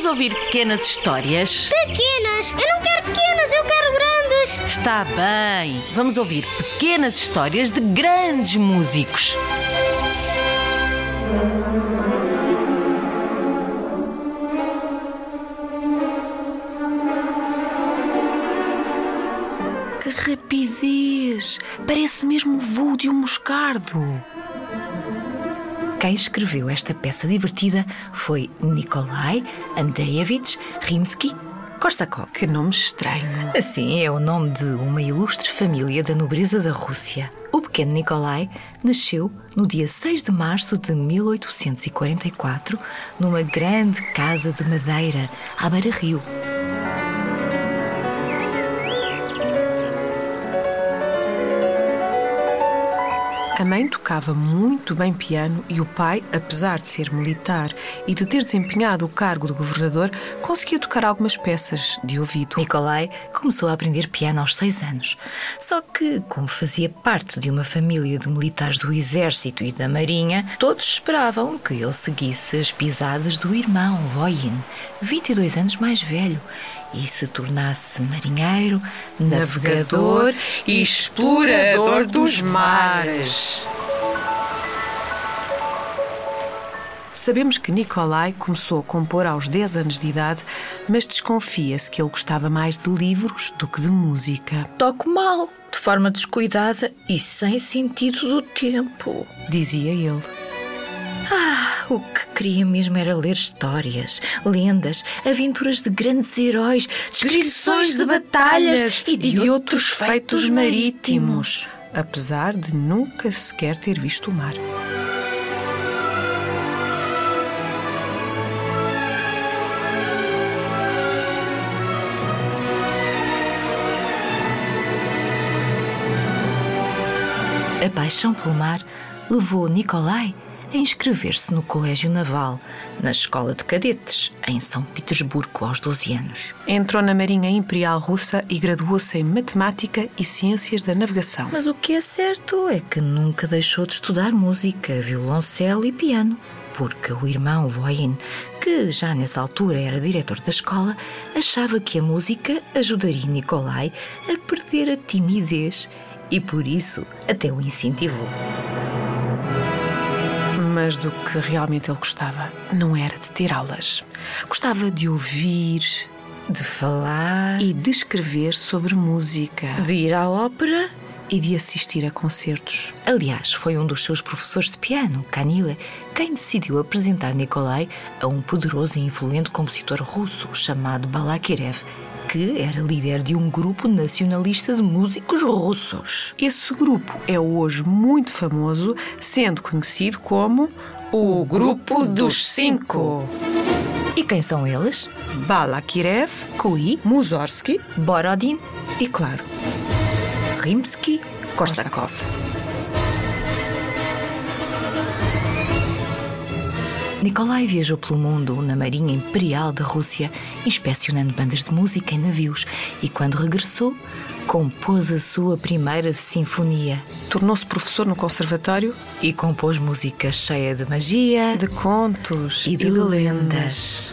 Vamos ouvir pequenas histórias? Pequenas! Eu não quero pequenas, eu quero grandes! Está bem. Vamos ouvir pequenas histórias de grandes músicos. Que rapidez! Parece mesmo o voo de um moscardo. Quem escreveu esta peça divertida foi Nikolai Andreevich Rimsky-Korsakov. Que nome estranho. Assim é o nome de uma ilustre família da nobreza da Rússia. O pequeno Nikolai nasceu no dia 6 de março de 1844 numa grande casa de madeira à beira-rio. A mãe tocava muito bem piano e o pai, apesar de ser militar e de ter desempenhado o cargo de governador, conseguia tocar algumas peças de ouvido. Nikolai começou a aprender piano aos seis anos. Só que, como fazia parte de uma família de militares do exército e da marinha, todos esperavam que ele seguisse as pisadas do irmão Voyin, 22 anos mais velho, e se tornasse marinheiro, navegador e explorador dos mares. Sabemos que Nikolai começou a compor aos 10 anos de idade, mas desconfia-se que ele gostava mais de livros do que de música. Toco mal, de forma descuidada e sem sentido do tempo. Dizia ele. Ah, o que queria mesmo era ler histórias, lendas, aventuras de grandes heróis, descrições de batalhas e de outros feitos marítimos. Apesar de nunca sequer ter visto o mar. A paixão pelo mar levou Nikolai a inscrever-se no Colégio Naval, na Escola de Cadetes, em São Petersburgo, aos 12 anos. Entrou na Marinha Imperial Russa e graduou-se em Matemática e Ciências da Navegação. Mas o que é certo é que nunca deixou de estudar música, violoncelo e piano. Porque o irmão Voyin, que já nessa altura era diretor da escola, achava que a música ajudaria Nikolai a perder a timidez e por isso até o incentivou. Mas do que realmente ele gostava não era de ter aulas. Gostava de ouvir De falar, e de escrever sobre música de ir à ópera. E de assistir a concertos. Aliás, foi um dos seus professores de piano, Kanile, quem decidiu apresentar Nikolai a um poderoso e influente compositor russo chamado Balakirev, que era líder de um grupo nacionalista de músicos russos. Esse grupo é hoje muito famoso, sendo conhecido como o Grupo dos Cinco. E quem são eles? Balakirev, Kui, Mussorgsky Borodin, e, claro, Rimsky-Korsakov. Nikolai viajou pelo mundo na Marinha Imperial da Rússia, inspecionando bandas de música em navios, e quando regressou, compôs a sua primeira sinfonia tornou-se professor no conservatório e compôs música cheia de magia de contos e de lendas.